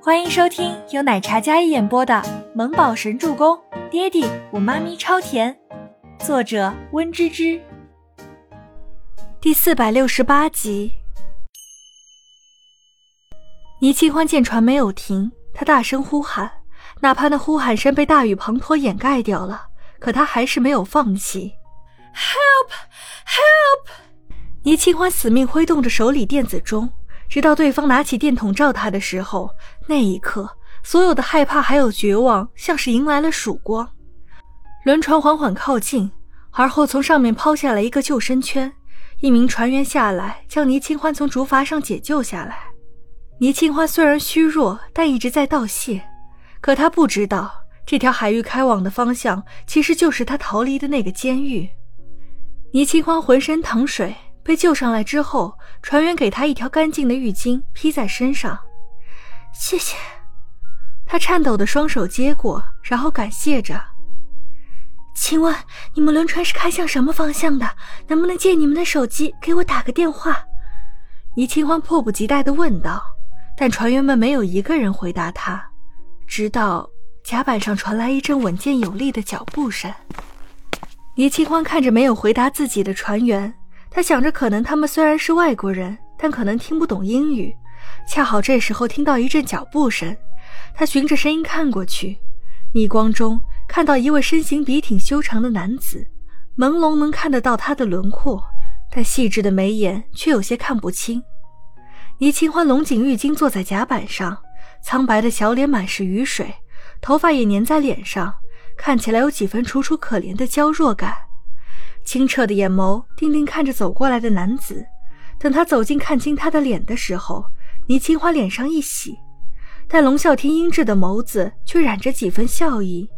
欢迎收听由奶茶嘉一演播的《萌宝神助攻》，爹地我妈咪超甜，作者温芝芝。第四百六十八集。倪清欢见船没有停，他大声呼喊，哪怕那呼喊声被大雨滂沱掩盖掉了，可他还是没有放弃。Help! Help! 倪清欢死命挥动着手里电子钟。直到对方拿起电筒照他的时候，那一刻，所有的害怕还有绝望，像是迎来了曙光。轮船缓缓靠近，而后从上面抛下来一个救生圈，一名船员下来将倪清欢从竹筏上解救下来。倪清欢虽然虚弱，但一直在道谢。可他不知道，这条海域开往的方向其实就是他逃离的那个监狱。倪清欢浑身淌水。被救上来之后，船员给他一条干净的浴巾披在身上。谢谢。他颤抖的双手接过，然后感谢着。请问你们轮船是开向什么方向的？能不能借你们的手机给我打个电话？倪清欢迫不及待的问道。但船员们没有一个人回答他，直到甲板上传来一阵稳健有力的脚步声。倪清欢看着没有回答自己的船员。他想着，可能他们虽然是外国人，但可能听不懂英语。恰好这时候听到一阵脚步声，他循着声音看过去，逆光中看到一位身形笔挺修长的男子，朦胧能看得到他的轮廓，但细致的眉眼却有些看不清。倪清欢龙井浴巾坐在甲板上，苍白的小脸满是雨水，头发也粘在脸上，看起来有几分楚楚可怜的娇弱感。清澈的眼眸定定看着走过来的男子，等他走近看清他的脸的时候，倪清欢脸上一喜，但龙啸天英质的眸子却染着几分笑意，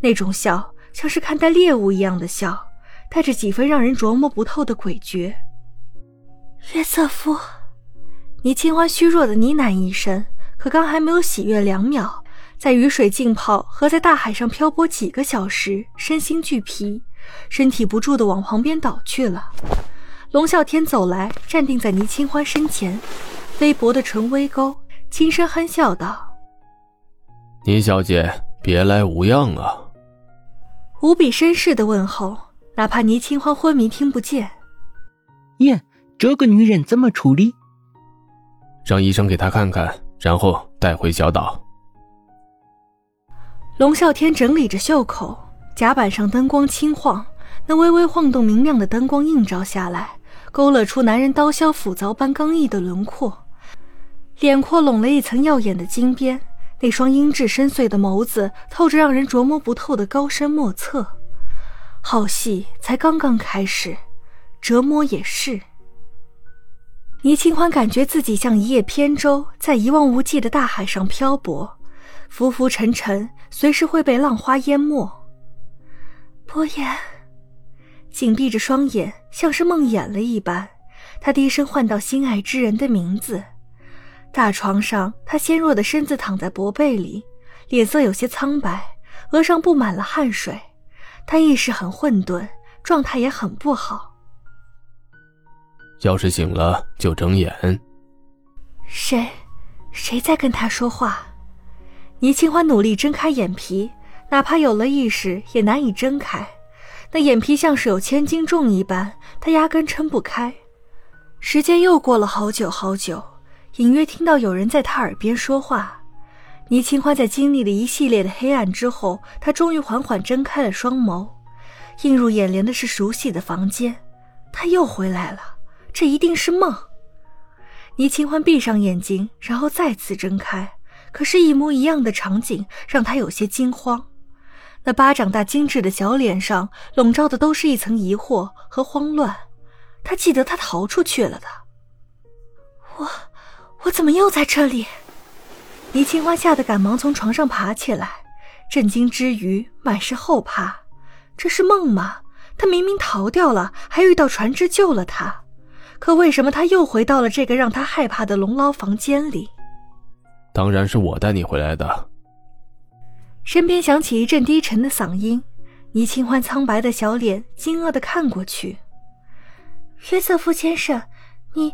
那种笑像是看待猎物一样的笑，带着几分让人琢磨不透的诡谲。约瑟夫，倪清欢虚弱的呢喃一声，可刚还没有喜悦两秒，在雨水浸泡和在大海上漂泊几个小时，身心俱疲。身体不住的往旁边倒去了。龙啸天走来，站定在倪清欢身前，微薄的唇微勾，轻声憨笑道：“倪小姐，别来无恙啊。”无比绅士的问候，哪怕倪清欢昏迷听不见。耶，这个女人怎么处理？让医生给她看看，然后带回小岛。龙啸天整理着袖口。甲板上灯光轻晃，那微微晃动、明亮的灯光映照下来，勾勒出男人刀削斧凿般刚毅的轮廓，脸廓拢了一层耀眼的金边，那双英质深邃的眸子透着让人琢磨不透的高深莫测。好戏才刚刚开始，折磨也是。倪清欢感觉自己像一叶扁舟，在一望无际的大海上漂泊，浮浮沉沉，随时会被浪花淹没。博言，紧闭着双眼，像是梦魇了一般。他低声唤到心爱之人的名字。大床上，他纤弱的身子躺在薄被里，脸色有些苍白，额上布满了汗水。他意识很混沌，状态也很不好。要是醒了，就睁眼。谁？谁在跟他说话？倪清欢努力睁开眼皮。哪怕有了意识，也难以睁开。那眼皮像是有千斤重一般，他压根撑不开。时间又过了好久好久，隐约听到有人在他耳边说话。倪清欢在经历了一系列的黑暗之后，他终于缓缓睁开了双眸。映入眼帘的是熟悉的房间，他又回来了，这一定是梦。倪清欢闭上眼睛，然后再次睁开，可是，一模一样的场景让他有些惊慌。那巴掌大精致的小脸上笼罩的都是一层疑惑和慌乱。他记得他逃出去了的。我，我怎么又在这里？倪清欢吓得赶忙从床上爬起来，震惊之余满是后怕。这是梦吗？他明明逃掉了，还遇到船只救了他，可为什么他又回到了这个让他害怕的龙牢房间里？当然是我带你回来的。身边响起一阵低沉的嗓音，倪清欢苍白的小脸惊愕的看过去。约瑟夫先生，你，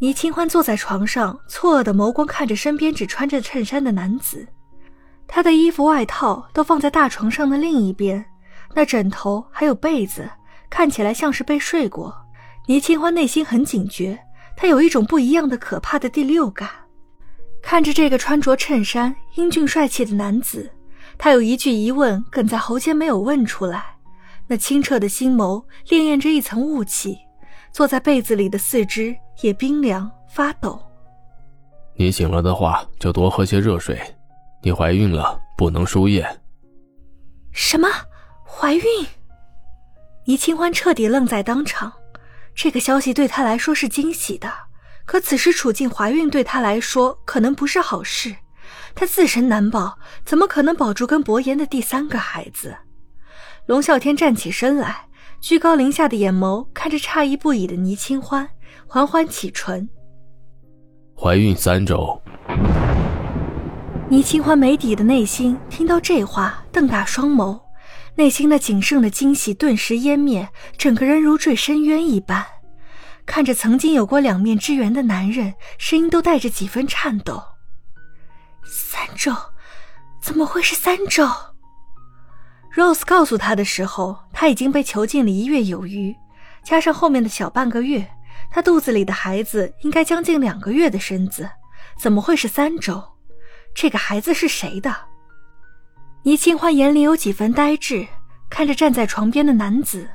倪清欢坐在床上，错愕的眸光看着身边只穿着衬衫的男子。他的衣服、外套都放在大床上的另一边，那枕头还有被子看起来像是被睡过。倪清欢内心很警觉，他有一种不一样的可怕的第六感。看着这个穿着衬衫、英俊帅气的男子，他有一句疑问哽在喉间没有问出来。那清澈的心眸潋滟着一层雾气，坐在被子里的四肢也冰凉发抖。你醒了的话，就多喝些热水。你怀孕了，不能输液。什么？怀孕？倪清欢彻底愣在当场。这个消息对他来说是惊喜的，可此时处境怀孕对他来说可能不是好事。他自身难保，怎么可能保住跟伯言的第三个孩子？龙啸天站起身来，居高临下的眼眸看着诧异不已的倪清欢，缓缓启唇：“怀孕三周。”倪清欢没底的内心听到这话，瞪大双眸，内心那仅剩的惊喜顿时湮灭，整个人如坠深渊一般。看着曾经有过两面之缘的男人，声音都带着几分颤抖：“三周，怎么会是三周？”Rose 告诉他的时候，他已经被囚禁了一月有余，加上后面的小半个月，他肚子里的孩子应该将近两个月的身子，怎么会是三周？这个孩子是谁的？倪清欢眼里有几分呆滞，看着站在床边的男子，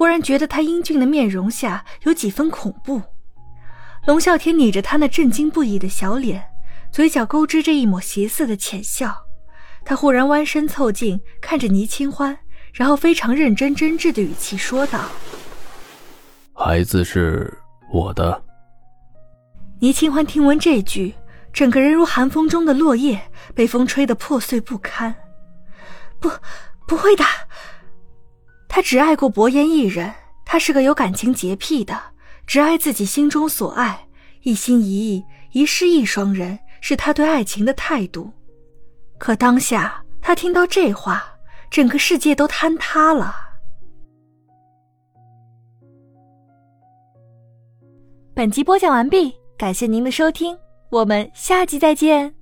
忽然觉得他英俊的面容下有几分恐怖。龙啸天睨着他那震惊不已的小脸，嘴角勾织着一抹邪色的浅笑。他忽然弯身凑近，看着倪清欢，然后非常认真真挚的语气说道：“孩子是我的。”倪清欢听闻这句。整个人如寒风中的落叶，被风吹得破碎不堪。不，不会的。他只爱过伯言一人，他是个有感情洁癖的，只爱自己心中所爱，一心一意，一世一双人，是他对爱情的态度。可当下，他听到这话，整个世界都坍塌了。本集播讲完毕，感谢您的收听。我们下集再见。